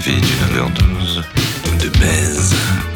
ravi du 9h12 de baise.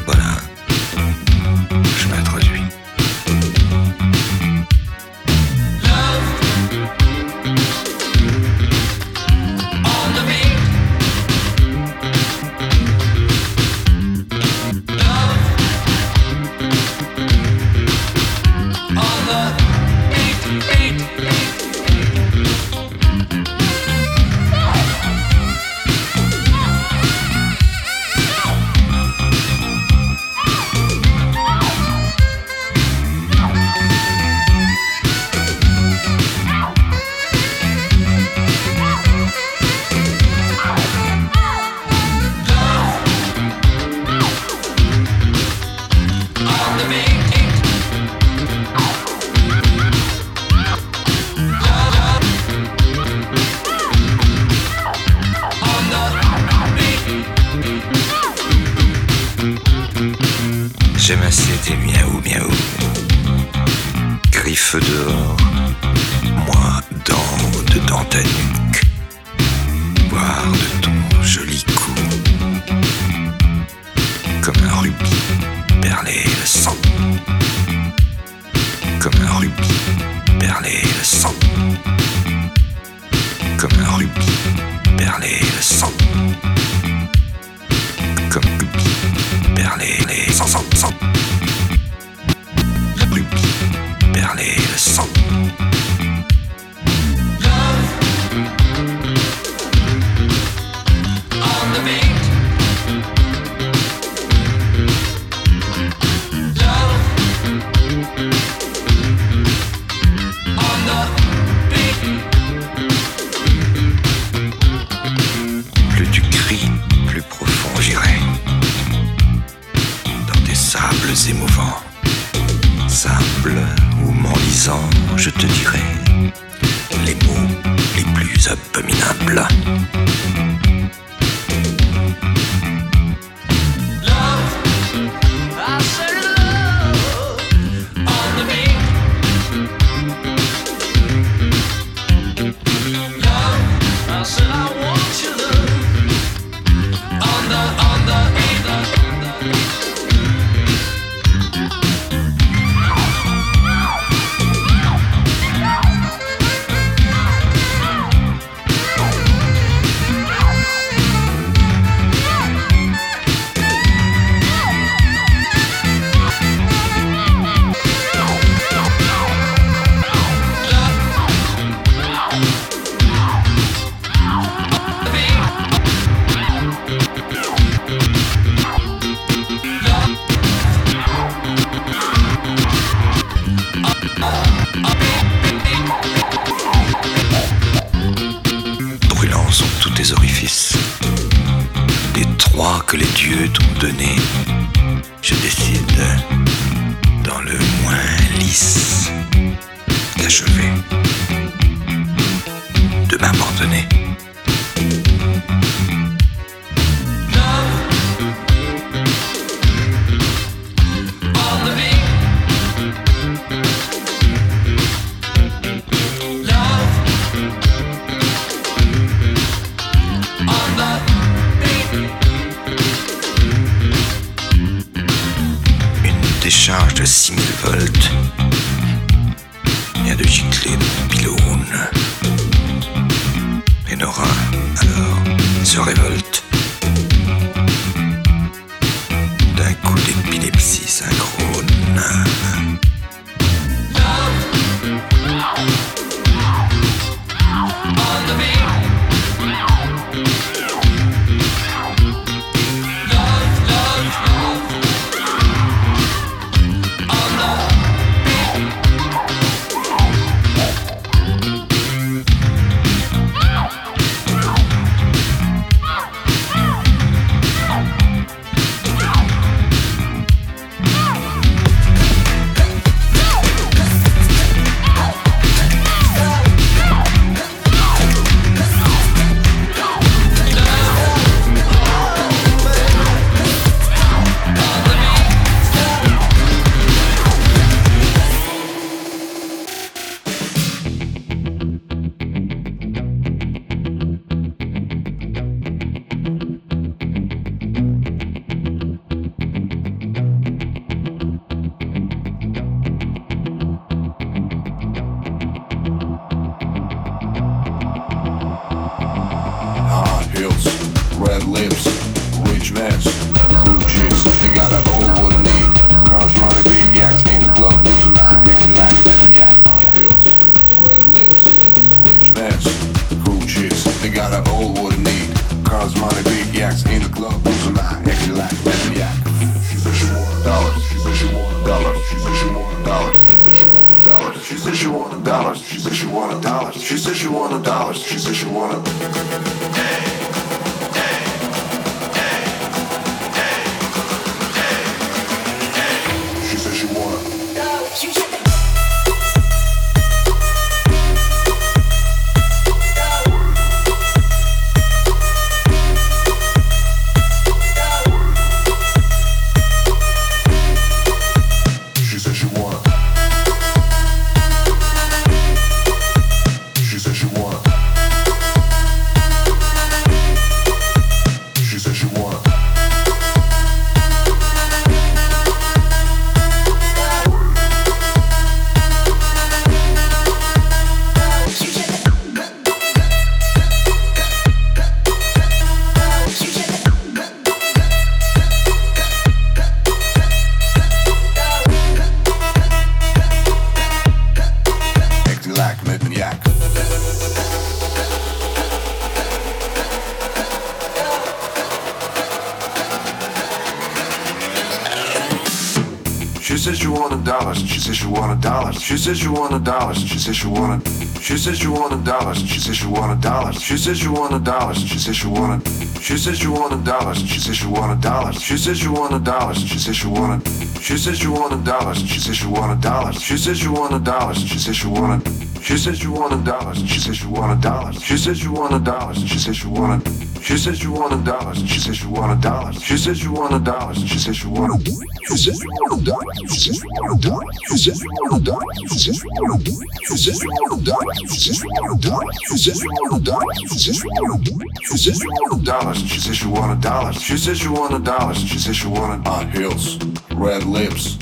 Said she wanted dollars. She said she wanted. She said she wanted dollars. She said she wanted dollars. She said she wanted dollars. She said she wanted. She said she wanted dollars. She said she wanted dollars. She said she wanted dollars. She said she wanted. She said she wanted dollars. She said she wanted dollars. She said she wanted dollars. She said she wanted. She said she wanted dollars. She said she wanted dollars. She said she wanted dollars. She said she wanted. She said she wanted dollars. She said she wanted dollars. She said she wanted dollars. She said she wanted. She said she wanted dollars. She said she wanted dollars. She said she wanted dollars. She said she wanted. She said she wanted dollars. She said she wanted dollars. She said she wanted dollars. She said she wanted. She said she wanted dollars. She said she wanted dollars. She said she wanted dollars. She said she wanted on hills, red lips,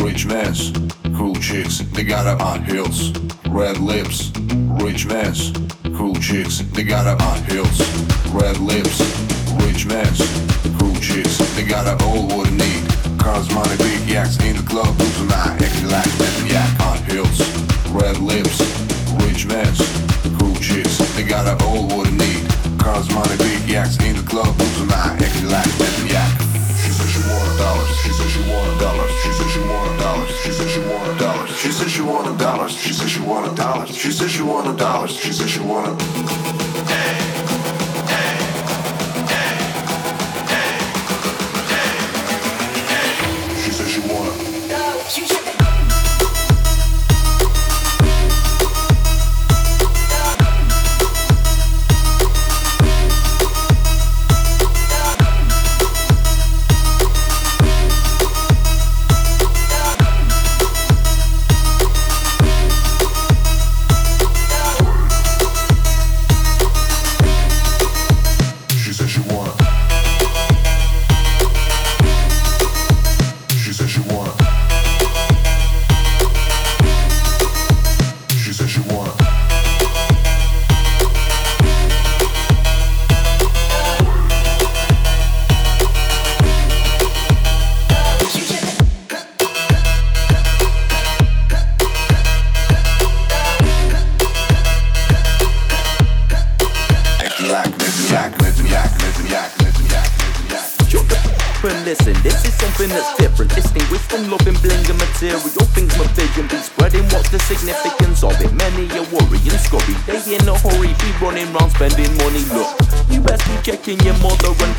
rich mans, cool chicks. They got up on hills, red lips, rich mans, cool chicks. They got up on hills, red lips, rich mans, cool chicks. They got up all what I need. Cars, money, big yaks in the club, losing my acting like a yak on hills, red lips, rich mans, cool chicks. They got up all what I need. Cars, money, big yaks in the club, She wanted dollars. She said she wanted dollars. She said she wanted dollars. She said she wanted. She and listen, this is something that's different. Distinguished from loving bling and material things. My vision be spreading. What's the significance of it? Many are worrying, scurry. They in a hurry, be running round spending money. Look, you best be checking your mother and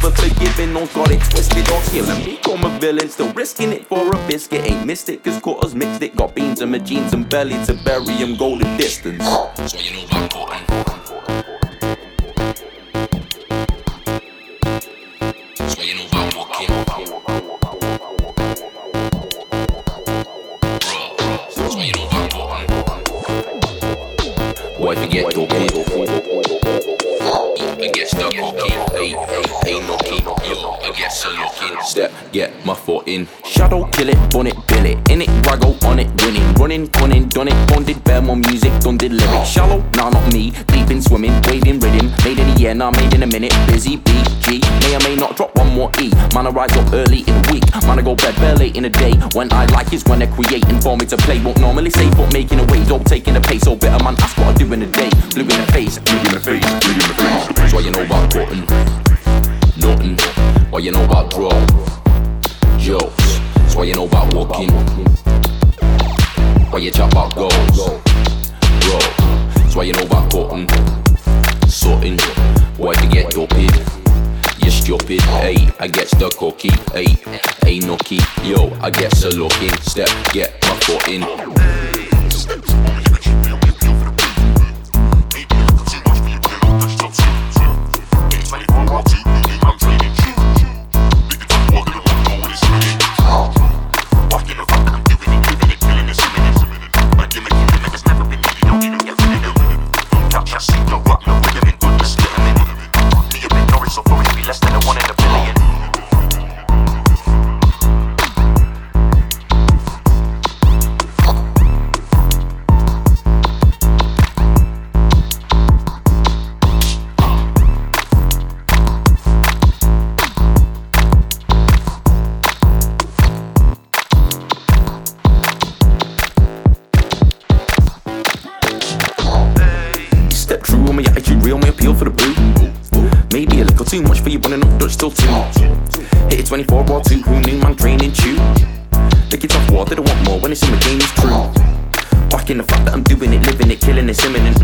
for forgiving. Don't got it twisted or killing. Become a villain, still risking it for a biscuit. Ain't missed it, cause cutters mixed it. Got beans in my jeans and belly to bury him, go the distance. So you know I'm important. Yo, I get. Step, get my foot in. Shadow, kill it, bun it, bill it. In it, raggo, on it, winning. Running, cunning, done it. Bonded, bear more music, done did lyrics. Shallow, nah, not me. Deep in swimming, wading, rhythm. Made in a year, nah, made in a minute. Busy, BG. May or may not drop one more E. Man, I rise up early in a week. Man, I go bed bare late in a day. When I like is when they're creating for me to play. Won't normally say, but making a way. Don't taking a pace. So better, man, ask what I do in a day. Blue in the face, blue in the face, blue in the face. That's why you know about cotton. Nothing. What you know about drugs? Jokes. That's why you know about walking. Why you chat about goals? Bro. That's why you know about cotton. Something. Why you get your pin? You stupid, hey, I get the cookie, hey, ain't no key, yo, I get so looking, step, get my foot in. For the. Maybe a little too much for you, but enough Dutch still too. Hit it 24 or 2, who knew man training chew? The kids off water, they want more when it's in the game, it's true. Back in the fact that I'm doing it, living it, killing it's imminent.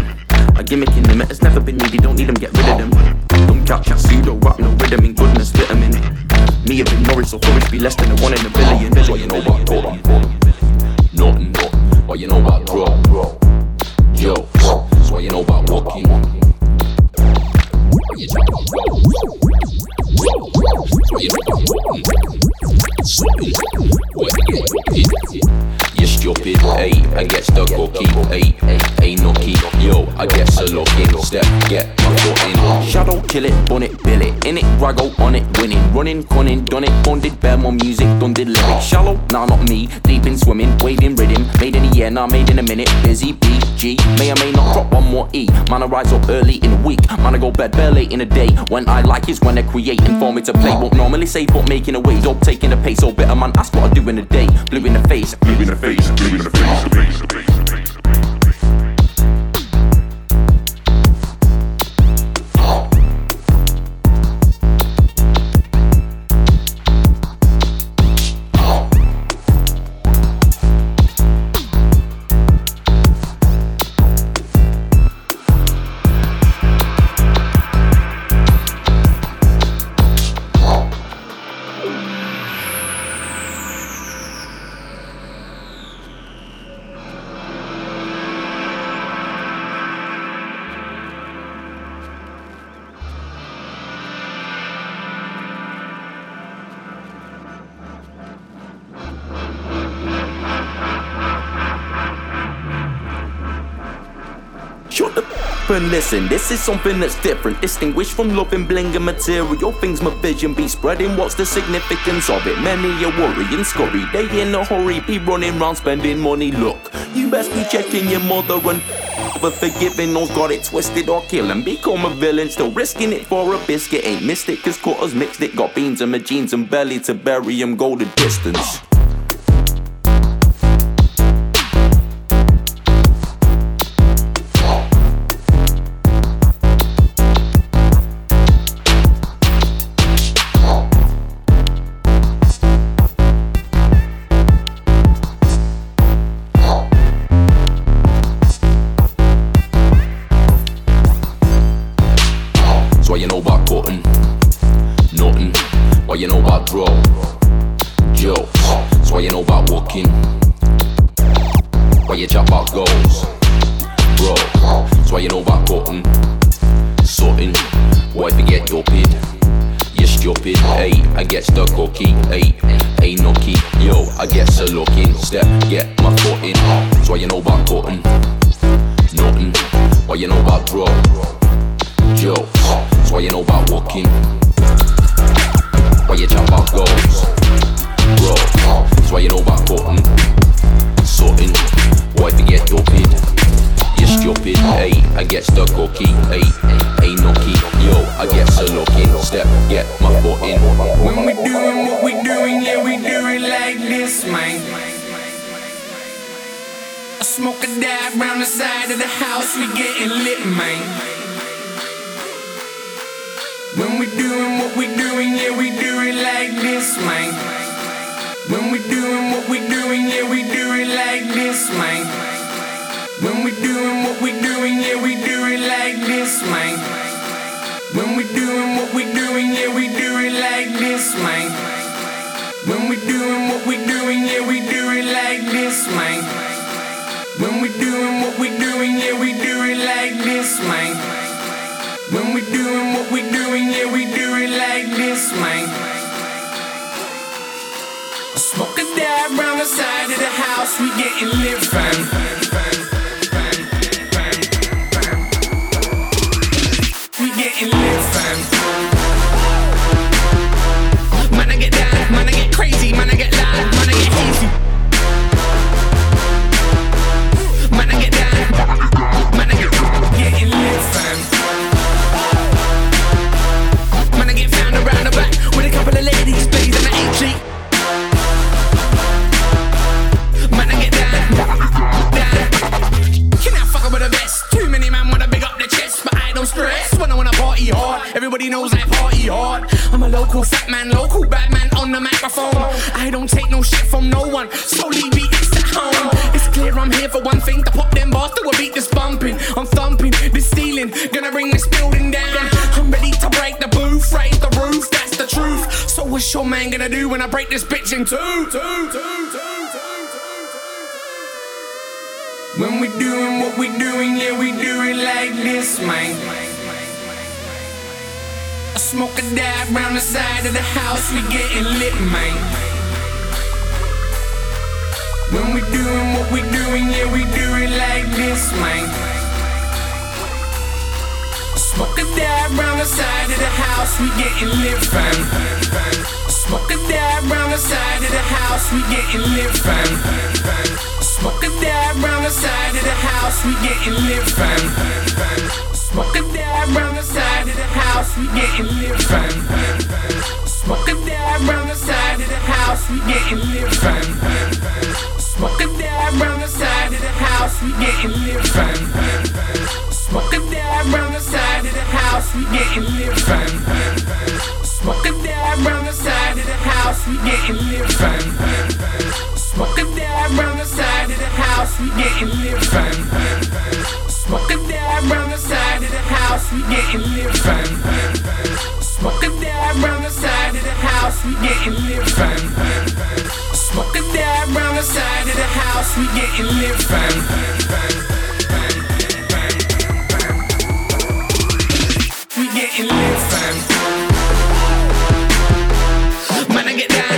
A gimmick in them, it's never been needed, don't need them, get rid of them. Don't catch that pseudo rap, no rhythm in goodness, vitamin. Me a bit Norris or Forrest, be less than a one in a billion. That's what you know about Cotton. Step, get my foot in. Shadow, kill it, bun it, bill it, in it, raggo, on it, winning, running, cunning, done it, bonded, bear more music, done did lyrics. Shallow, nah, not me, deep in swimming, wading, rhythm, made in a year, nah, made in a minute, busy, BG, may or may not drop one more E. Man, I rise up early in a week, man, I go bed bare late in a day. When I like is when I create. creating for me to play. Won't normally say, but making a way, don't taking a pace, so better, man, ask what I do in a day. Blue in the face, blue in the face, blue in the face. Shut listen, this is something that's different. Distinguished from loving bling material things, my vision be spreading. What's the significance of it? Many are worrying, scurry. They in a hurry, be running round spending money. Look, you best be checking your mother and for forgiving those got it twisted or kill and become a villain. Still risking it for a biscuit. Ain't missed it, cause quarters mixed it. Got beans in my jeans and belly to bury 'em. Go the distance. side of the house, we getting lit, man. When we doing what we doing, yeah, we do it like this, man. Smoke a dab round the side of the house, we getting lit, fam. Smoke a dab round the side of the house, we getting lit, fam. Smoke a dab round the side of the house, we getting lit, bang. Smoking a dab round the side of the house, we getting lit fun. Smoke a dab round the side of the house, we getting lit fun. Smoke a dab round the side of the house, we getting lit fun. Smoke a dab round the side of the house, we getting lit fun. Smoke a dab round the side of the house, we getting lit fun. Smoke a dab round the side of the house, we getting lit fun. Smoking a dab round the side of the house, we getting lit fun. Smoke a dab round the side of the house, we getting lit fun. Smoke a dab round the side of the house, we getting lit fun. We getting lit fun. Man, I get down.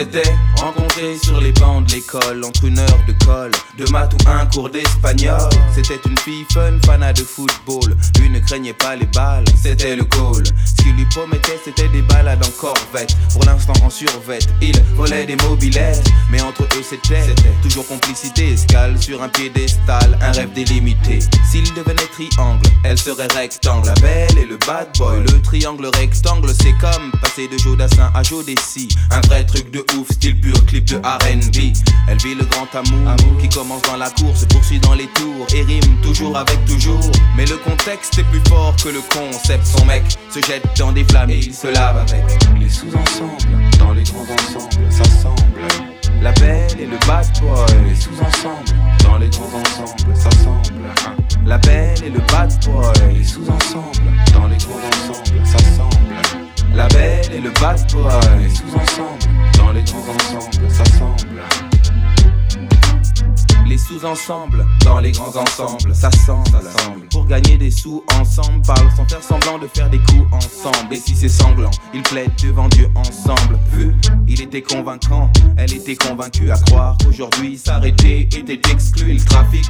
S'étaient rencontrés sur les bancs de l'école entre une heure de colle, de maths ou un cours d'espagnol. C'était une fille fun, fanat de football. Lui ne craignait pas les balles, c'était le goal. C'était des balades en corvette. Pour l'instant en survette, il volait des mobilettes. Mais entre eux, c'était toujours complicité, escale sur un piédestal, un rêve délimité. S'il devenait triangle, elle serait rectangle. La belle et le bad boy, le triangle rectangle, c'est comme passer de Jodassin à Jodessi. Un vrai truc de ouf, style pur clip de RB. Elle vit le grand amour, qui commence dans la course, se poursuit dans les tours et rime toujours avec toujours. Mais le contexte est plus fort que le concept. Son mec se jette dans des flammes et il se lave avec les sous-ensembles. Dans les grands ensembles, ça semble. La belle et le bad boy, les sous-ensembles. Dans les grands ensembles, ça semble. La belle et le bad boy, les sous-ensembles. Dans les grands ensembles, ça semble. La belle et le bad boy, les sous-ensembles. Dans les grands ensembles, ça semble sous-ensembles dans les grands ensembles, ça semble. Pour gagner des sous ensemble, parle sans faire semblant de faire des coups ensemble. Et si c'est sanglant, ils plaident devant Dieu ensemble. Vu, il était convaincant, elle était convaincue à croire qu'aujourd'hui s'arrêter était exclu. Le trafic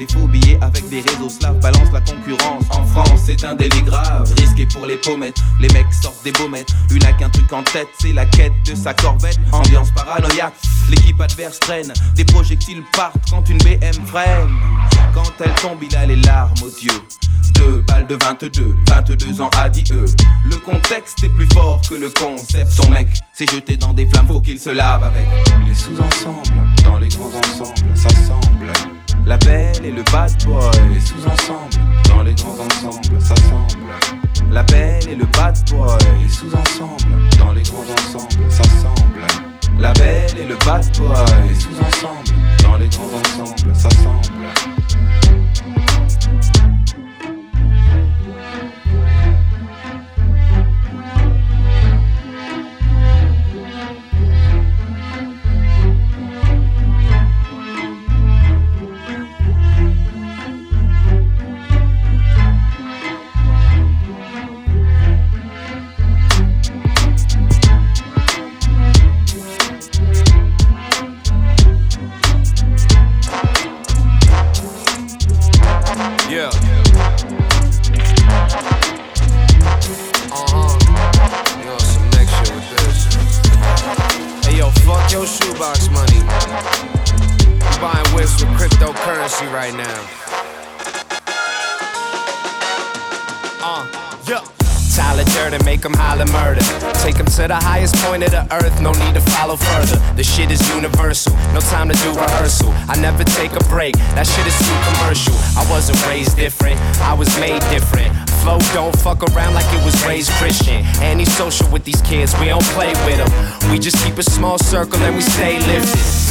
des faux billets avec des réseaux slaves balance la concurrence. En France, c'est un délit grave, risqué pour les pommettes. Les mecs sortent des baumettes, n'a qu'un truc en tête, c'est la quête de sa corvette. Ambiance paranoïaque, l'équipe adverse traîne, des projectiles partent quand une BM freine. Quand elle tombe, il a les larmes aux yeux. Deux balles de 22, 22 ans adieu. Le contexte est plus fort que le concept. Son mec s'est jeté dans des flammes, faut qu'il se lave avec les sous-ensembles. Dans les grands ensembles, ça semble. La belle et le bad boy, les sous-ensembles. Dans les grands ensembles, ça semble. La belle et le bad boy, les sous-ensembles. Dans les grands ensembles, ça semble. La belle et le bad boy, les sous-ensembles. Dans les grands ensembles, ça semble. Right now. Uh, yeah. Tyler Durden, make them holler murder. Take them to the highest point of the earth, no need to follow further. The shit is universal, no time to do rehearsal. I never take a break, that shit is too commercial. I wasn't raised different, I was made different. Flow don't fuck around like it was raised Christian. Antisocial with these kids, we don't play with them. We just keep a small circle and we stay lifted.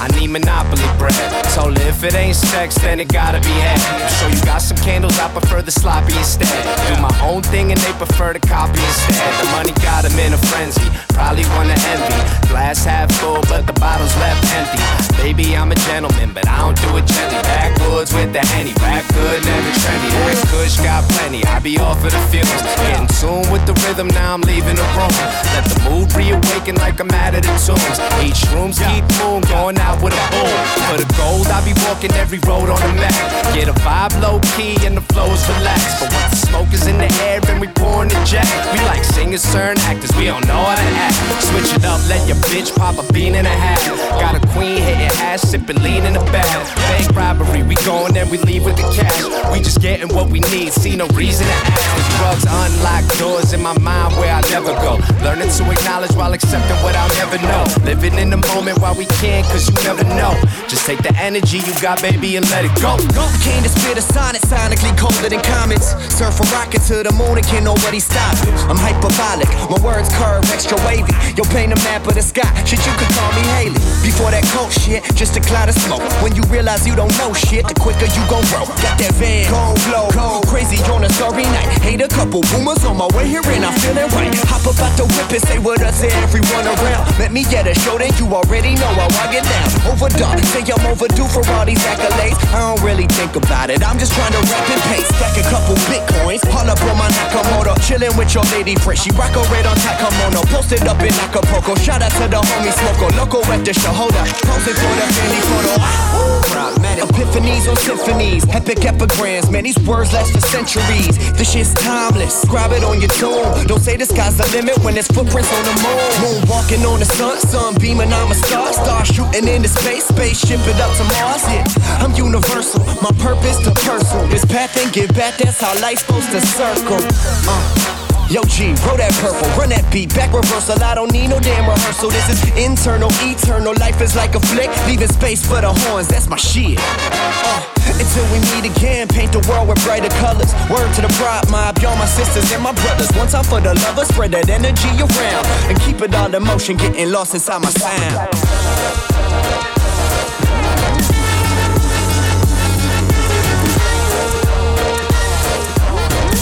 I need Monopoly bread. Told if it ain't sex, then it gotta be head. I'm sure you got some candles, I prefer the sloppy instead. Do my own thing and they prefer to copy instead. The money got them in a frenzy, probably wanna envy. Glass half full, but the bottle's left empty. Baby, I'm a gentleman, but I don't do it gently. Backwoods with the henny, back good, never trendy. That kush got plenty, I be off of the fumes. Getting tuned with the rhythm, now I'm leaving the room. Let the mood reawaken like I'm out of the tombs. Each room's keep moon, going out a boom. For the gold, I be walking every road on the map. Get a vibe low key and the flows relaxed. But once the smoke is in the air and we pouring the jack, we like singers, certain actors, we don't know how to act. Switch it up, let your bitch pop a bean and a half. Got a queen hitting ass, sipping lean in the back. Bank robbery, we going and we leave with the cash. We just getting what we need, see no reason to ask. The drugs unlock doors in my mind where I never go. Learning to acknowledge while accepting what I'll never know. Living in the moment while we can, cause you never know. Just take the energy you got, baby, and let it go. Came to spit a sonnet, sonically colder than comets. Surf a rocket to the moon and can't nobody stop it. I'm hyperbolic, my words curve extra wavy. Yo, paint a map of the sky, shit, you could call me Haley. Before that cold shit, just a cloud of smoke. When you realize you don't know shit, the quicker you gon' grow. Got that van, cold flow, cold, crazy on a sorry night. Hate a couple boomers on my way here and I'm feeling right. Hop up out the whip and say what up to everyone around. Met me at a show, then you already know how I get down. Overdone, say I'm overdue for all these accolades. I don't really think about it, I'm just trying to rap and pace. Stack a couple bitcoins, haul up on my Nakamoto. Chillin' with your lady friend, she rock a red on Takamono. Posted up in Acapulco, shout out to the homie Smoko. Loco at the show, hold up. Posing for the family photo. Epiphanies on symphonies, epic epigrams. Man, these words last for centuries. This shit's timeless. Scribe it on your tomb. Don't say the sky's the limit when there's footprints on the moon. Moon walking on the sun, sun beaming, I'm a star. Star shooting into space, spaceship it up to Mars. Yeah, I'm universal. My purpose to personal. This path and give back, that's how life's supposed to circle. Uh. Yo, G, roll that purple, run that beat, back reversal. I don't need no damn rehearsal. This is internal, eternal. Life is like a flick, leaving space for the horns. That's my shit. Uh, until we meet again, paint the world with brighter colors. Word to the pride mob, y'all my sisters and my brothers. One time for the lovers, spread that energy around and keep it all in motion, getting lost inside my sound.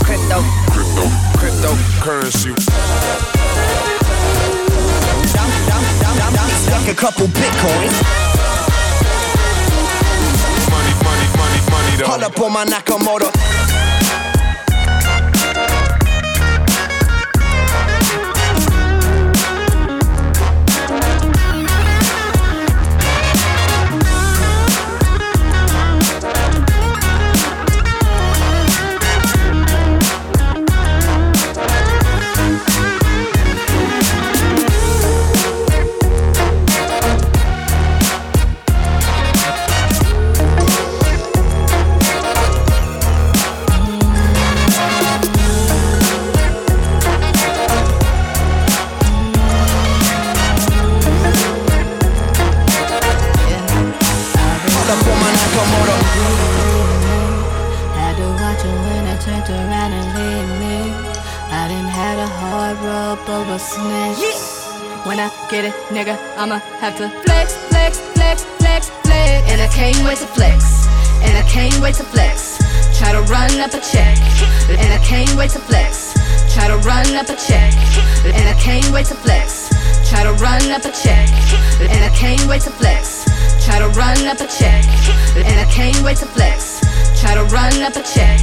Crypto, cryptocurrency. Stack a couple bitcoins. Money, money, money, money, though. Pull up on my Nakamoto. Get it, nigga, I'ma have to flex, flex, flex, flex, flex. And I can't wait to flex. And I can't wait to flex. Try to run up a check. And I can't wait to flex. Try to run up a check. And I can't wait to flex. Try to run up a check. And I can't wait to flex. Try to run up a check. And I can't wait to flex. Try to run up a check.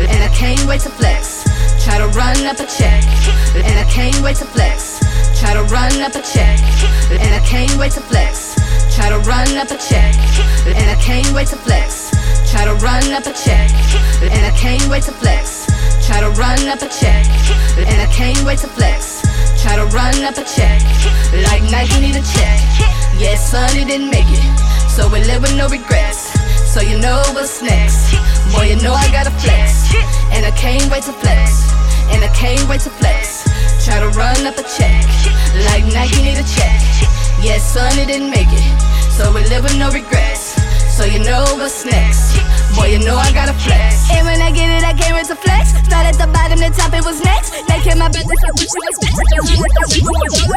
And I can't wait to flex. Try to run up a check. And I can't wait to flex. Try to run up a check. And I can't wait to flex. Try to run up a check. And I can't wait to flex. Try to run up a check. And I can't wait to flex. Try to run up a check. And I can't wait to flex. Try to run up a check. Like Nike need a check. Yeah, son, he didn't make it. So we live with no regrets. So you know what's next. Boy, you know I gotta flex. And I can't wait to flex. And I can't wait to flex. Try to run up a check. Like Nike need a check. Yes, son, it didn't make it. So we live with no regrets. So you know what's next. Boy, you know I gotta flex. And when I get it, I came with to flex. Start at the bottom, the top, it was next. They came my business, I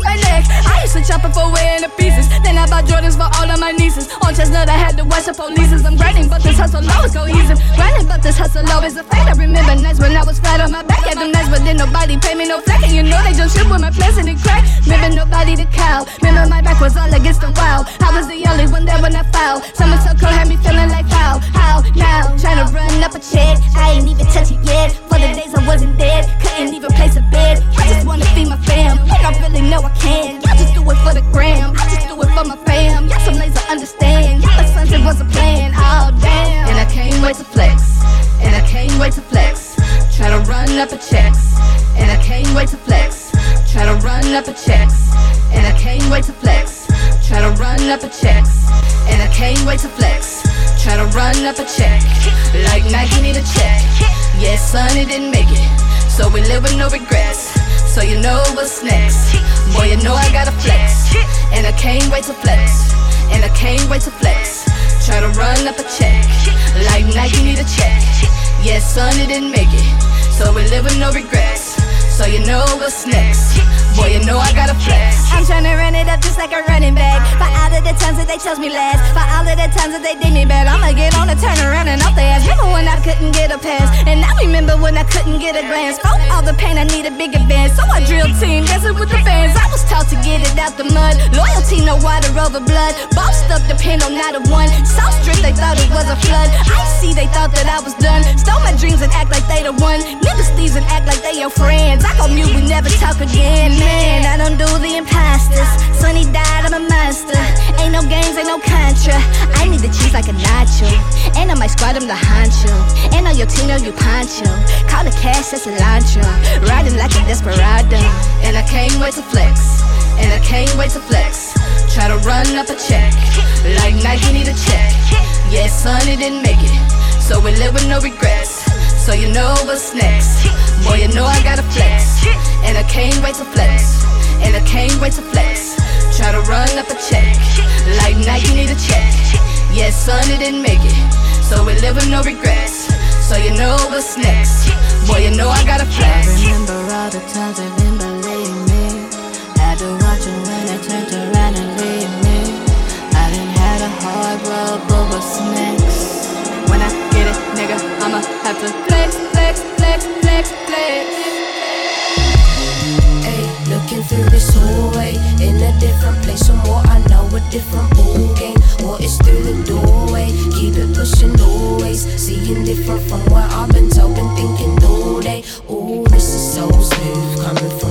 my neck. I used to chop it for way into pieces. Then I bought Jordans for all of my nieces. On chestnut, I had to watch the police. I'm grinding, but this hustle always go easy. Grinding, but this hustle always a fate. I remember nights when I was flat on my back. Had them nights, but then nobody paid me no flack. And you know they just shit with my plans and it crack. Remember nobody to cow. Remember my back was all against the wall. I was the only one there when I foul. Someone so cold had me feeling like foul. How now? Trying to run up a check. I ain't even touch it yet. For the days I wasn't dead, couldn't even place a bed. I just wanna feed my fam. And I really know I can. I just do it for the gram. I just do it for my fam. Y'all some lazy understand. Y'all the sons, it was a plan. Oh damn. And I can't wait to flex. And I can't wait to flex. Try to run up a checks. And I can't wait to flex. Try to run up a checks. And I can't wait to flex. Try to run up a checks. And I can't wait to flex. Try to run up a check. Like Nike need a check. Yeah, son, it didn't make it. So we live with no regrets. So you know what's next. Boy, you know I gotta flex. And I can't wait to flex. And I can't wait to flex. Try to run up a check. Like Nike need a check. Yeah, son, it didn't make it. So we live with no regrets. So you know what's next. Boy, you know I gotta flex. I'm tryna run it up just like a running back. For all of the times that they chose me last. For all of the times that they did me bad. I'ma get on the turnaround and off the ass. Remember when I couldn't get a pass. And I remember when I couldn't get a glance. For all the pain, I need a big advance. So I drill team, dancing with the fans. I was taught to get it out the mud. Loyalty, no water over blood. Bossed up, depend on not a one. So strict, they thought it was a flood. I see, they thought that I was done. Stole my dreams and act like they the one. Niggas thieves and act like they your friends. I go mute, we never talk again. Man, I don't do the imposters. Sonny died, I'm a monster. Ain't no games, ain't no contra. I need the cheese like a nacho. And on my squad, I'm the honcho. And on your team, you poncho. Call the cash, that's cilantro. Riding like a desperado. And I can't wait to flex. And I can't wait to flex. Try to run up a check. Like Nike need a check. Yeah, son, it didn't make it. So we live with no regrets. So you know what's next. Boy, you know I gotta flex. And I can't wait to flex. And I can't wait to flex. Try to run up a check. Like now you need a check. Yeah, son, it didn't make it. So we live with no regrets. So you know what's next. Boy, you know I gotta flex. I remember all the times they didn't believe me. Had to watch them when they turned around and leave me. I didn't had a hard road, but what's next? I'ma have to flex, flex, flex, flex, flex. Looking through this hallway in a different place, some more I know a different ball game. What is through the doorway? Keep it pushing always, seeing different from what I've been told and thinking all day. Oh, this is so smooth coming from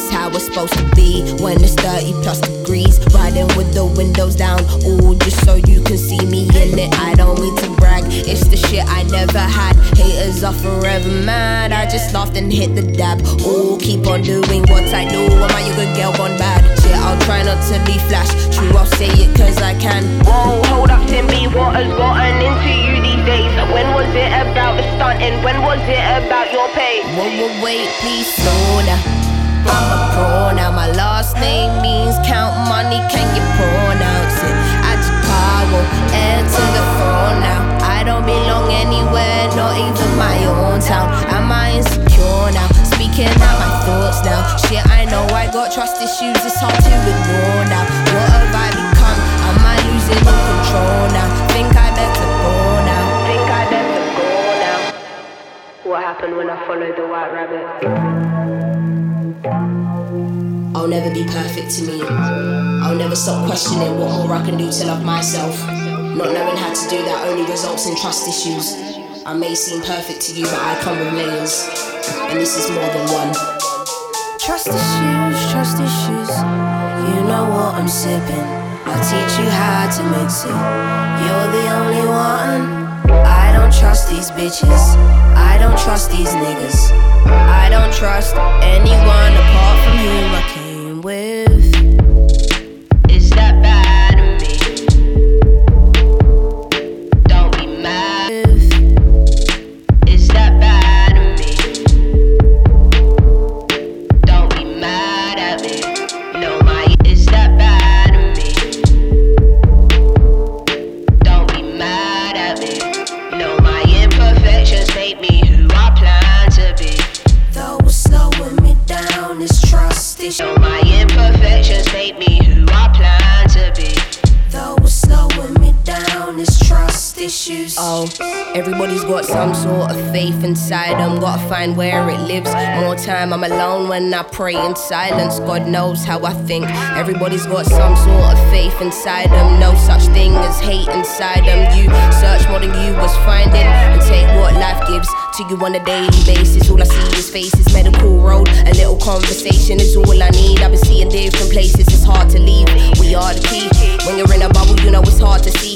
is how it's supposed to be when it's 30 plus degrees. Riding with the windows down, ooh, just so you can see me in it. I don't mean to brag, it's the shit I never had. Haters are forever mad. I just laughed and hit the dab. Ooh, keep on doing what I do. Am I your good girl gone bad? Shit, I'll try not to be flash. True, I'll say it cause I can. Whoa, hold up, Timmy, what has gotten into you these days? When was it about the stunting? When was it about your pay? Whoa, whoa, wait, please slow down. I'm a pro now. My last name means count money. Can you pronounce it? At Chicago, heir to the throne now. I don't belong anywhere, not even my own town. Am I insecure now? Speaking out my thoughts now. Shit, I know I got trust issues. It's hard to ignore now. What have I become? Am I losing all control now? Think I better go now. Think I better go now. What happened when I followed the white rabbit? I'll never be perfect to me. I'll never stop questioning what more I can do to love myself. Not knowing how to do that only results in trust issues. I may seem perfect to you, but I come with layers. And this is more than one. Trust issues, trust issues. You know what I'm sipping. I'll teach you how to mix it. You're the only one. Don't trust these bitches. I don't trust these niggas. I don't trust anyone apart from whom I came with. Is that bad I pray in silence. God knows how I think. Everybody's got some sort of faith inside them. No such thing as hate inside them. You search more than you was finding and take what life gives to you on a daily basis. All I see is faces, medical road. A little conversation is all I need. I've been seeing different places, it's hard to leave. We are the key. When you're in a bubble, you know it's hard to see.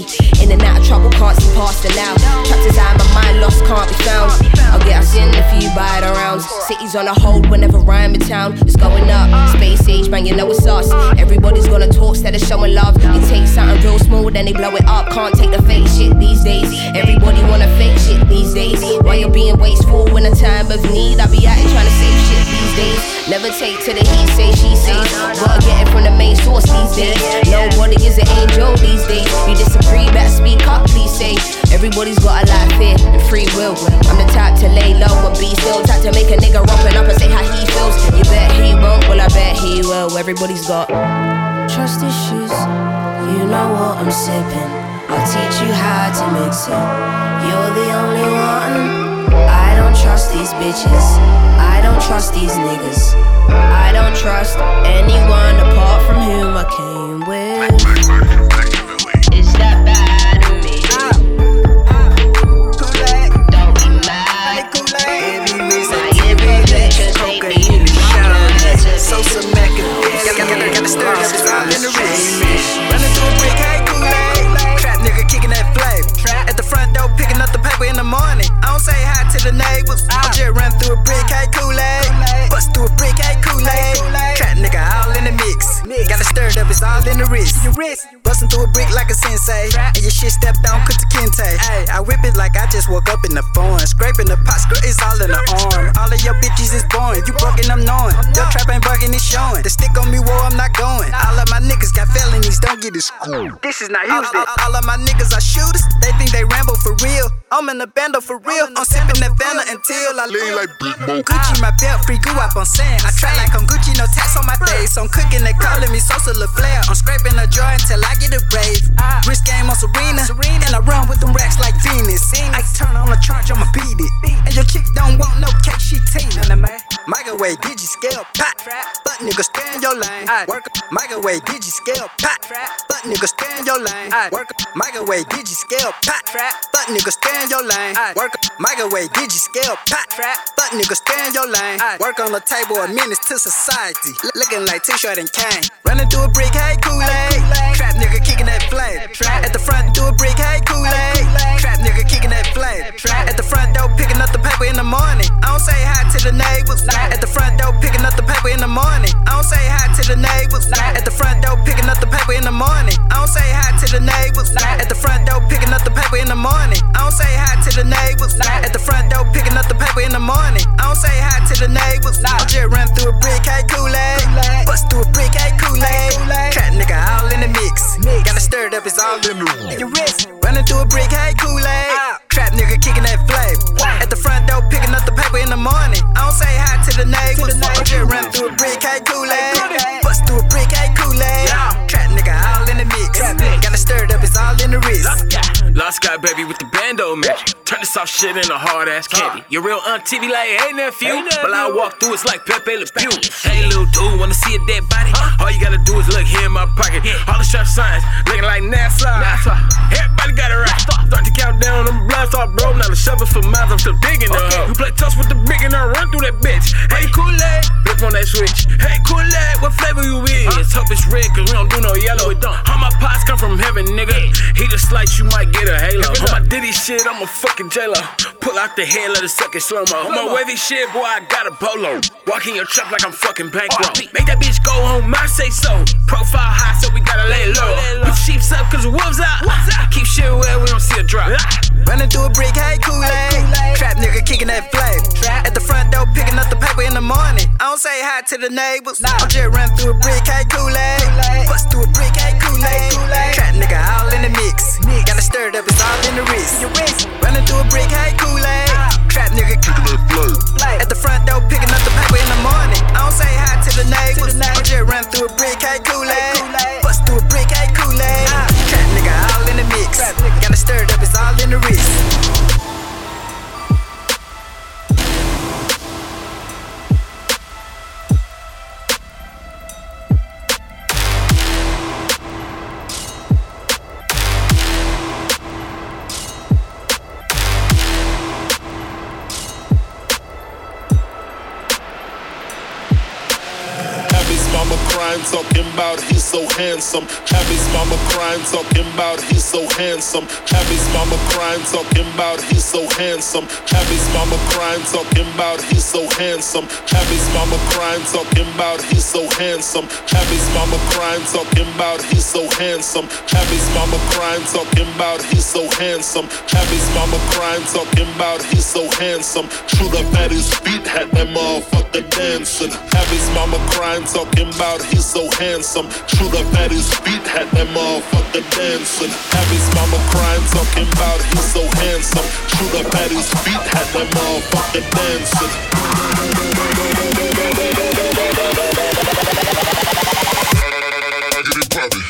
In and out of trouble, can't see past the now. Trapped inside my mind, lost, can't be found. I'll get us in if you buy it around. Cities on a hold whenever I'm in town. It's going up. Space age, man, you know it's us. Everybody's gonna talk instead of showing love. You take something real small, then they blow it up. Can't take the fake shit these days. Everybody wanna fake shit these days. Why you're being wasteful in a time of need? I be out here trying to save shit these days. Never take to the he say, she say. Gotta get it from the main source these days. Nobody is an angel these days. You disagree, better speak up, please say. Everybody's got a of fear and free will. I'm the type to lay low and be still. Type to make a nigga open up and say how he feels. You bet he won't, well I bet he will. Everybody's got trust issues. You know what I'm sipping. I'll teach you how to mix it. You're the only one. I don't trust these bitches. I don't trust these niggas. I don't trust anyone apart from whom I came with. Is that bad of me? Don't be mad. My imperfections make me who I plan to be. Sosa Macadamia. Gotta, gotta stir it up, in the wrist. To the neighbors. I just run through a brick, hey Kool-Aid. Bust through a brick, hey Kool-Aid. Trap nigga all in the mix. Stir it up, it's all in the wrist. Busting through a brick like a sensei. And your shit stepped on, cook to kente. Hey, I whip it like I just woke up in the phone. Scraping the pot, skirt is all in the arm. All of your bitches is born. You broken, I'm knowing. Your trap ain't bugging, it's showing. The stick on me, whoa, I'm not going. All of my niggas got felonies, don't get it screwed. This is not Houston. All, all, all of my niggas are shooters. They think they Rambo for real. I'm in the bando for real. I'm sipping that Vanna until I lean like Big Moe. Gucci, my belt free, goo up on sand. I try like I'm Gucci, no tax on my face. I'm cooking, they calling me Sosa LaFleur. I'm scraping a jar until I get a brave. Wrist game on Serena, and I run with them racks like Venus. I turn on the charge, I'ma beat it. And your chick don't want no cake, she Tina. Microwave, digi scale, pop. Trap but nigga, stay in your lane. Work microwave, digi scale, pop. Trap but nigga, stay in your lane. Work microwave, digi scale, pop. Trap but nigga, stay in your lane. Work microwave, digi scale, pop. Trap but nigga, stay in your lane. Work on the table, a menace to society. L- looking like T-shirt and cane. Running through a brick, hey Kool-Aid. Trap nigga kicking that flame. At the front, do a brick, hey Kool-Aid. Trap nigga flame. At the front door, picking up the paper in the morning. I don't say hi to the neighbors. At the front door, picking up the paper in the morning. I don't say hi to the neighbors. At the front door, picking up the paper in the morning. I don't say hi to the neighbors. At the front door, picking up the paper in the morning. I don't say hi to the neighbors. At the front door, picking up the paper in the morning. I don't say hi to the neighbors. I just run through a brick, hey Kool-Aid. Bust through a brick, hey Kool-Aid. Trap nigga all in the mix. Gotta stir it up, it's all in the wrist. Running through a brick, hey Kool-Aid. Trap nigga kicking that flame. At the front door, picking up the paper in the morning. I don't say hi to the neighbors. Just run through a brick, hey Kool-Aid. Bust through a brick, hey Kool-Aid. It's all in the wrist. Lost guy, baby with the bando magic. Turn this soft shit into hard ass candy. Your real auntie be like, hey nephew. But I walk through, it's like Pepe Le Pew. Hey little dude, wanna see a dead body? All you gotta do is look here in my pocket. All the sharp signs, looking like NASA. Everybody got it right. Start to count down, them blinds start bro. Now the shovel for miles, I'm still digging the. You play tough with the big and I run through that bitch. Hey Kool-Aid, flip on that switch. Hey, cool lad, what flavor you is? Hope it's red, cause we don't do no yellow. All my pots come from heaven, nigga. He the slice, you might get a halo. On my Diddy shit, I'm a fucking J-Lo. Pull out the head, let it suck it slow mo. On my wavy shit, boy, I got a polo. Walk in your trap like I'm fucking bankroll. Make that bitch go home, I say so. Profile high, so we gotta lay low. Put sheeps up, cause the wolves out. Keep shit where we don't see a drop. Running through a brick, hey Kool-Aid. Trap nigga kicking that flame. At the front door, picking up the paper in the morning. I don't say hi to the neighbors. I'm just running through a brick, hey Kool-Aid. Bust through a brick, hey Kool-Aid. Trap nigga all in the mix. Gotta stir it up, it's all in the wrist. Running through a brick, hey Kool-Aid. Trap nigga kicking that flame. At the front door, picking up the paper in the morning. I don't say hi to the neighbors. I'm just running through a brick, hey Kool-Aid. Bust through a brick, hey Kool-Aid. Trap nigga all in the mix. Gotta stir it up, it's all in the wrist. Crying, talking about he's so handsome. His mama crying, talking about he's so handsome. His mama crying, talking about he's so handsome. His mama crying, talking about he's so handsome. His mama crying, talking about he's so handsome. His mama crying, talking about he's so handsome. His mama crying, talking about he's so handsome. Have mama crying, talking about he's so handsome. Shoot up at his feet, had that motherfucker dancing. Have mama crying, talking about he's so handsome. Shoot up at his feet, had that motherfucker dancing. Have his mama crying, talking about he's so handsome. Shoot up at his feet, had that motherfucker dancing. I get it Have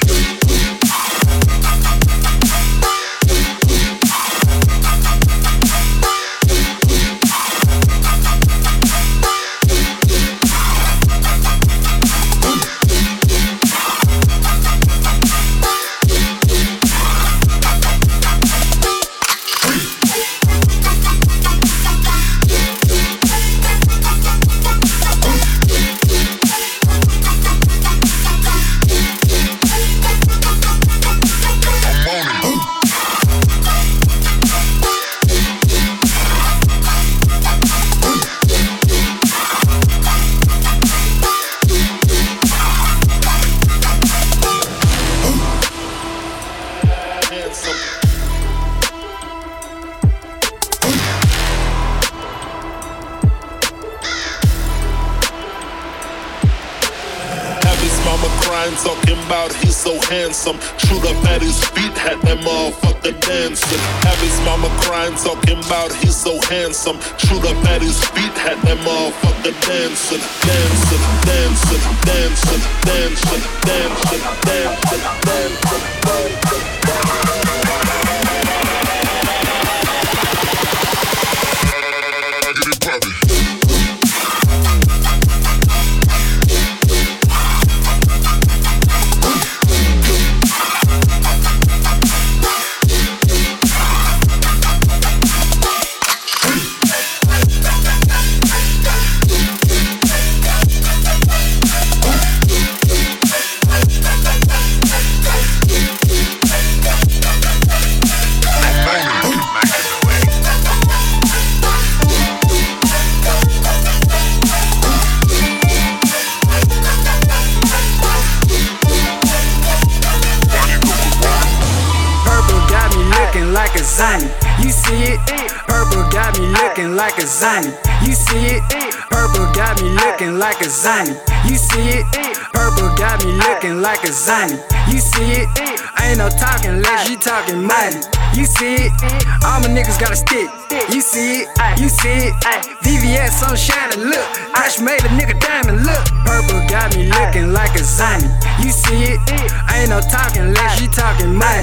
Some True love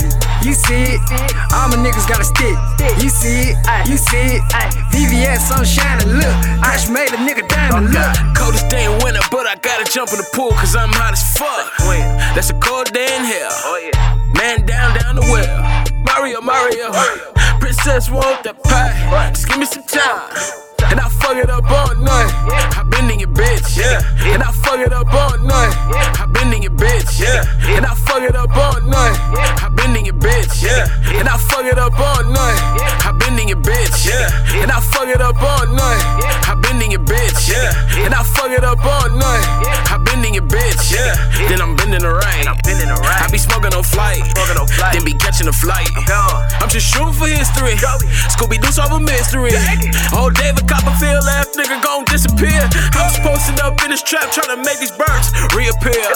money. You see it? All my niggas got a stick. You see it? You see it? VVS on shining, look. I just made a nigga diamond, look. Coldest day in winter, but I gotta jump in the pool cause I'm hot as fuck. That's a cold day in hell. Oh, Man down, down the well. Mario, Mario. Princess want that pie. Just give me some time. And I fuck it up all night, I been in your bitch. Yeah. And I fuck it up all night, I been in your bitch. Yeah. And I fuck it up all night, I been in your bitch. Yeah. And I fuck it up all night, I been in your bitch. Yeah. And I fuck it up all night, I been in your bitch. Yeah. And I fuck it up on none. I been in your bitch. Yeah. Then I'm bending the right. I'm bending the right. I be smoking on flight. Smoking on flight. Then be catching a flight. I'm just shooting for history. Scooby Doo solve a mystery. Whole David Cop Copperfield, last nigga gon' disappear. I'm just posting up in this trap trying to make these birds reappear.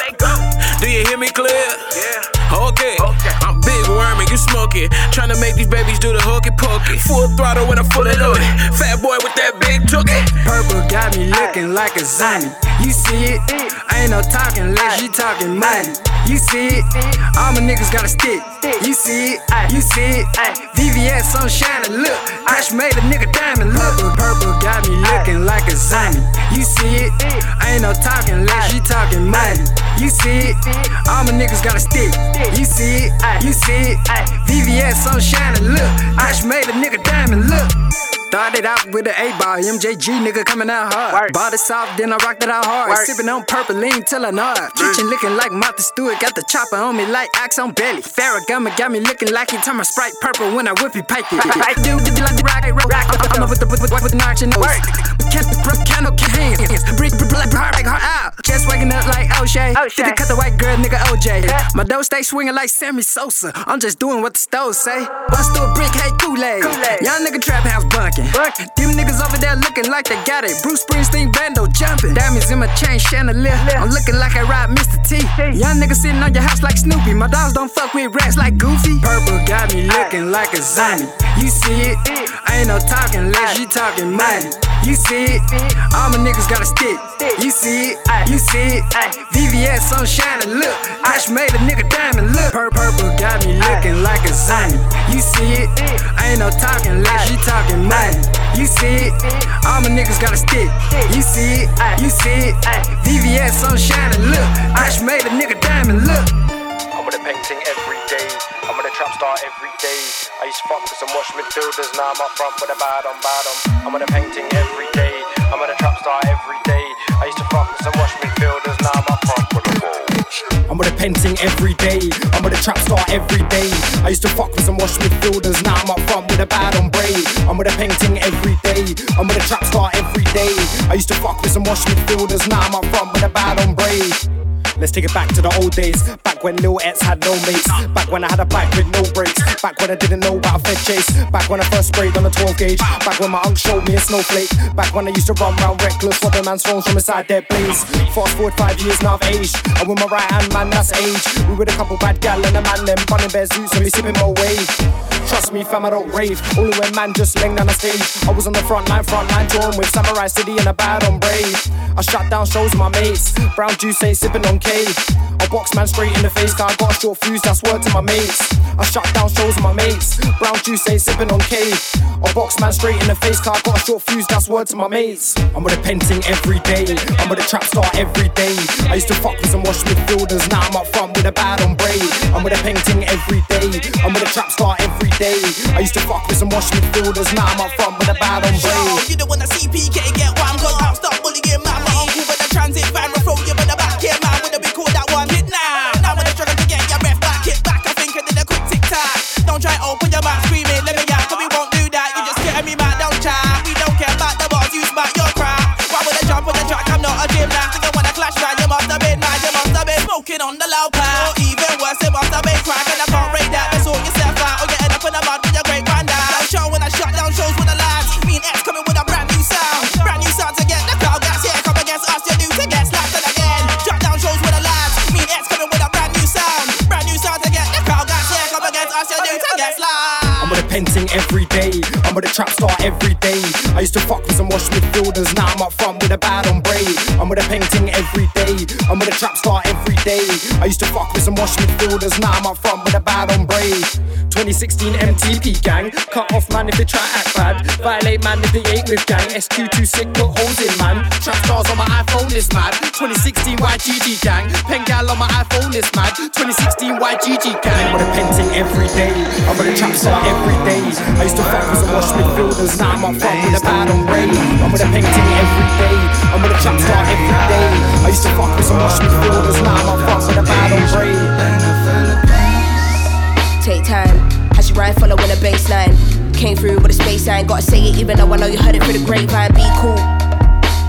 Do you hear me clear? Yeah. Okay. I'm big worming, you smoking. Trying to make these babies do the hooky pokey. Full throttle when I'm fully loaded. Fat boy with that big tookie. Purple got me looking like a zombie. You see it? Ain't no talking unless you talking money. You see it? All my niggas got a stick. You see it? You see it? VVS on shining, look. Crash made a nigga diamond, look. Purple got me looking like a zombie. You see it? Ain't no talking unless you talking money. You see it? All my niggas got a stick. You see it? You see it? VVS on shining, look. I just made a nigga diamond, look. Started out with an 8 ball, MJG nigga coming out hard. Bought it soft, then I rocked it out hard. Sipping on purple lean till I nod. Kitchen looking like Martha Stewart, got the chopper on me like axe on belly. Ferragamo got me looking like he turned my sprite purple when I whip it pike it. Dude, did you like the rock? I'm up with the with, with, with the notch and nose. Can't candle can hands. Brick, brick, black, like her out. Just waking up like O'Shea. Did it cut the white girl, nigga OJ. My dough stay swinging like Sammy Sosa. I'm just doing what the stove say. Bust through a brick, hey Kool-Aid. Young nigga trap house bunking. Them niggas over there looking like they got it. Bruce Springsteen bando jumping. Diamonds in my chain, chandelier. I'm looking like I ride Mr. T. Young niggas sitting on your house like Snoopy. My dogs don't fuck with rats like Goofy. Purple got me looking like a zombie. You see it? I ain't no talking unless you talking money. You see it? All my niggas got a stick. You see it? You see it? VVS on shining, look. Crash made a nigga diamond, look. Pur- purple got me looking like a zombie. You see it? I ain't no talking unless you talking money. You see it? All my niggas got a stick. You see it? You see it? VVS on shining, look. Crash made a nigga diamond, look. I'm with a painting every day. I'm with a trap star every day. I used to fuck with some wash midfielders, now I'm up front with a bottom bottom. I'm with a painting every day. I'm with a trap star every day. Some wash midfielders, now front with a. I'm with a painting every day. I'm with a trap star every day. I used to fuck with some wash midfielders, now I'm up front with a bad on braid. I'm with a painting every day. I'm with a trap star every day. I used to fuck with some wash midfielders, now I'm up front with a bad on braid. Let's take it back to the old days. Back when Lil X had no mates. Back when I had a bike with no brakes. Back when I didn't know about a Fed chase. Back when I first sprayed on a 12 gauge. Back when my uncle showed me a snowflake. Back when I used to run round reckless, swapping man's phones from inside their place. Fast forward five years now I've aged. And with my right hand man, that's age. We with a couple bad gal and a man, them bunning bear suits and me sipping my wave. Trust me, fam, I don't rave. Only when man just laying down the stage. I was on the front line, front line, touring with Samurai City and a bad on brave. I shut down shows with my mates. Brown juice ain't sipping on K. I box man straight in the face, cause I got a short fuse, that's word to my mates. I shut down shows with my mates. Brown juice ain't sipping on K. I box man straight in the face, cause I got a short fuse, that's word to my mates. I'm with a painting every day. I'm with a trap star every day. I used to fuck with some wash midfielders, now I'm up front with a bad on braid. I'm with a painting every day. I'm with a trap star every day. I used to fuck with some wash midfielders, now I'm up front with a bad on. Yo, you don't wanna see PK get one, cause I'll stop bullying man. My uncle with a transit van will throw you in the back here, man. With a big call that one hit now. Now when they struggle to get your breath back, hit back, I think I did a quick tic tac. Don't try open your mouth screaming, let me out, cause we won't do that. You just getting me mad, don't chat. We don't care about the bars, you smart your crap. Why would I jump on the track? I'm not a gymnast. Think I wanna clash, man. You must have been mad, you must have been smoking on the loud pad. Or even worse, it must have been crack, and I can't rate that. Every day. I'm with a trap star every day. I used to fuck with some wash midfielders, now I'm up front with a bad on braid. I'm with a painting every day. I'm with a trap star every day. I used to fuck with some wash midfielders, now I'm up front with a bad on braid. 2016 MTP gang, cut off man if they try act bad. Violate man if they ain't with gang. SQ2 sick, put holes in man. Trap stars on my iPhone is mad. 2016 YGG gang, pen gal on my iPhone is mad. 2016 YGG gang. I'm with a painting every day. I'm with a trap star every day. I used to fuck with some wash midfielders, now I'm up front with a bad on braid. I'm with a painting every day. I'm with a trap star every day. I used to fuck with some wash midfielders, now I'm up front with a bad on braid. Take time, ride, follow in a baseline. Came through with a space line, gotta say it even though I know you heard it through the grapevine. Be cool.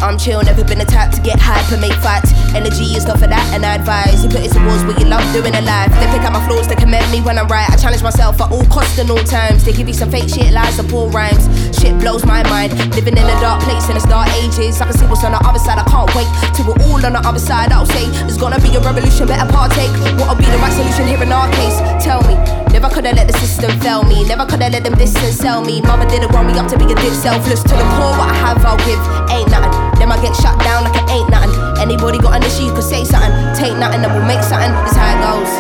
I'm chill, never been the type to get and make fights. Energy is not for that, and I advise you put it towards what you love doing in life. They pick out my flaws, they commend me when I'm right. I challenge myself at all costs and all times. They give you some fake shit, lies, and poor rhymes. Shit blows my mind. Living in a dark place in the dark ages. I can see what's on the other side, I can't wait till we're all on the other side. I'll say there's gonna be a revolution, better partake. What'll be the right solution here in our case? Tell me. Never could have let the system fail me. Never could have let them diss and sell me. Mama didn't want me up to be a div. Selfless to the poor, what I have, I'll give. Ain't nothing. Then I get shut down like it ain't nothing. Anybody got an issue, you could say something. Take nothing and we'll make something. This how it goes.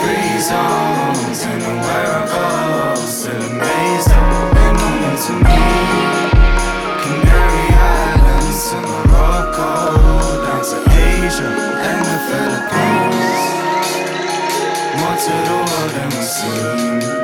Free zones and where I go, still amazed at on to me. Canary Islands to Morocco, down to Asia and the Philippines. More to the world than we seen.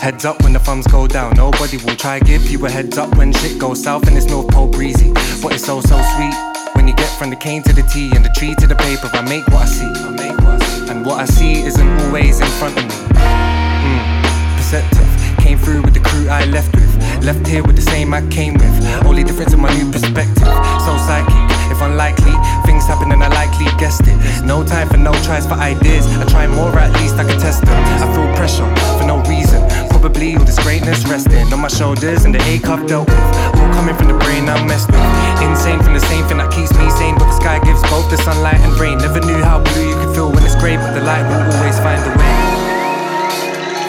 Heads up when the thumbs go down. Nobody will try give you a heads up when shit goes south and it's North Pole breezy. But it's so so sweet when you get from the cane to the tea and the tree to the paper. I make what I see. I make what I see. And what I see isn't always in front of me. Mm, perceptive. Came through with the crew I left with. Left here with the same I came with. Only difference in my new perspective. So psychic, if unlikely, things happen and I likely guessed it. No time for no tries for ideas. I try more, at least I can test them. I feel pressure for no reason. Probably all this greatness resting on my shoulders and the ache I've dealt with. All coming from the brain I'm messed with. Insane from the same thing that keeps me sane. But the sky gives both the sunlight and rain. Never knew how blue you could feel when it's grey, but the light will always find a way.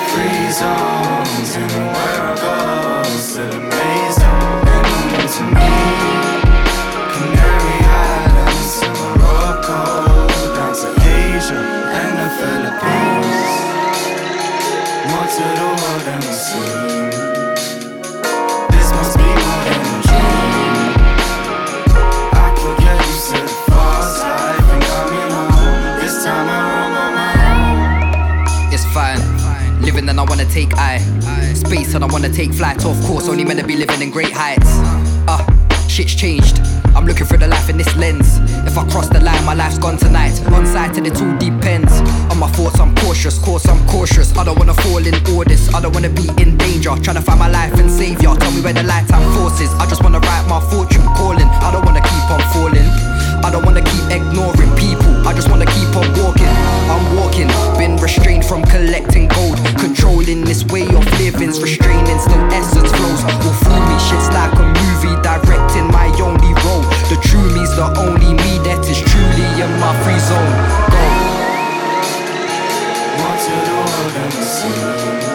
Free zones and where I go, still on to me. And I wanna take I. Space and I wanna take flight. Of course, only meant to be living in great heights. Uh, shit's changed. I'm looking through the life in this lens. If I cross the line, my life's gone tonight. On site and it all depends. On my thoughts, I'm cautious. Course, I'm cautious. I don't wanna fall in this. I don't wanna be in danger. Trying to find my life and savior. Tell me where the lifetime force is. I just wanna write my fortune calling. I don't wanna keep on falling. I don't wanna keep ignoring people. I just wanna keep on walking. I'm walking, been restrained from collecting gold. Controlling this way of living's restraining, still essence flows. All through me, shit's like a movie, directing my only role. The true me's the only me that is truly in my free zone. Go.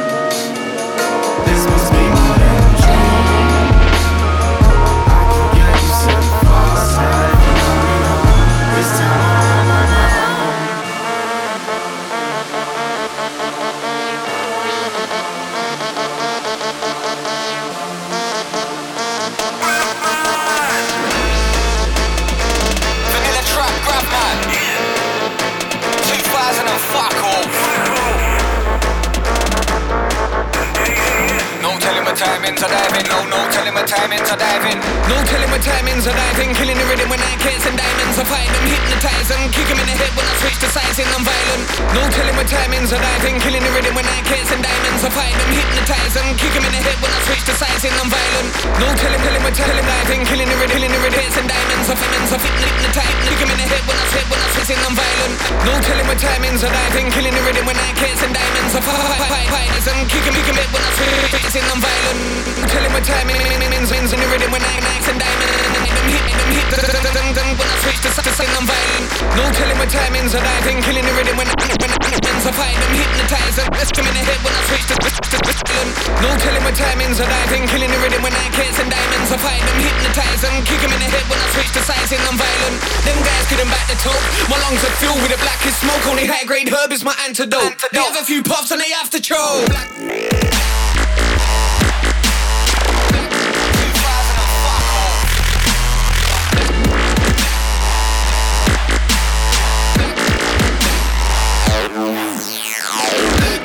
Timings are diving. No, no telling timings are diving. No telling what timings are diving. Killing the rhythm when I and diamonds. I fight them, hypnotize them. Kick 'em in the head when I switch to sizing. I'm violent. No telling what timings are diving. Killing the rhythm when I and diamonds. I fight them, hypnotize them. Kick 'em in the head when I switch to sizing. I'm violent. No telling, telling what telling diving. Killing the rhythm, killing the rhythm. Cats and diamonds. I fight I hypnotize. Kick 'em in the head when I switch when I switching. I'm violent. No telling what timings are diving. Killing the rhythm when I and diamonds. I fight, fight, fight, them. Kick 'em, kick 'em in when I switch. I'm violent. No Telling what timing means means in the rhythm when I max and diamond. Them hit, them hit, them them when I switch to something I'm violent. No telling what timings are diving. Killing the rhythm when I'm when I fight them, hypnotize them. Let's in the head when I switch to violent. No telling what timings are diving. Killing the rhythm when I cats and diamonds. I fight them, hypnotize them. Kick 'em in the head when I switch to sizing. I'm violent. Them guys couldn't back the talk. My lungs are filled with the blackest smoke. Only high grade herb is my antidote. They have a few puffs and they have to choke. Them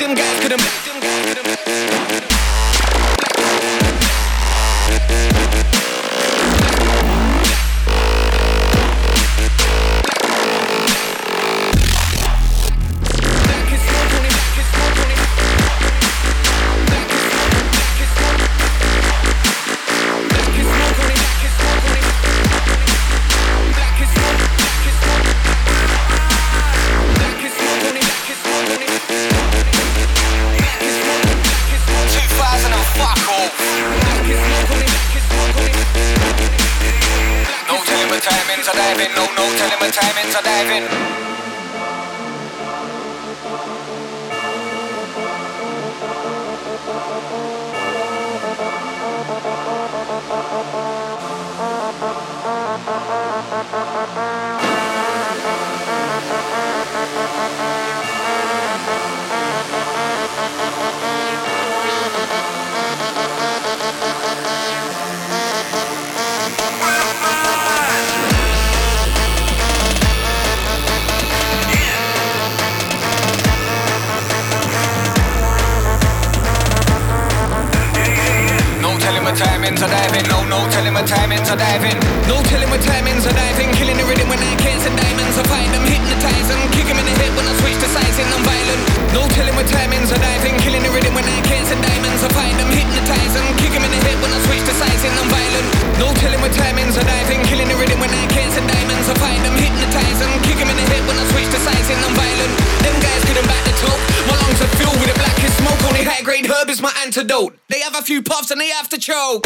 Them guys couldn't. Timings are diving. No, no telling my timings are diving. No telling my timings are diving. Killing the rhythm when I can't and diamonds. I fight them, hypnotize them. Kick them in the head when I switch to sizing. I'm violent. No telling my timings are diving. Killing the rhythm when I can't and diamonds. I fight them, hypnotize them. Kick them in the head when I switch to sizing. I'm violent. No telling my timings are diving. Killing the rhythm when I can't and diamonds. I fight them, hypnotize them. Kick them in the head when I switch to sizing. I'm violent. Them guys couldn't back the talk. My lungs are filled with the blackest smoke. Only high grade herb is my antidote. They have a few puffs and they have to choke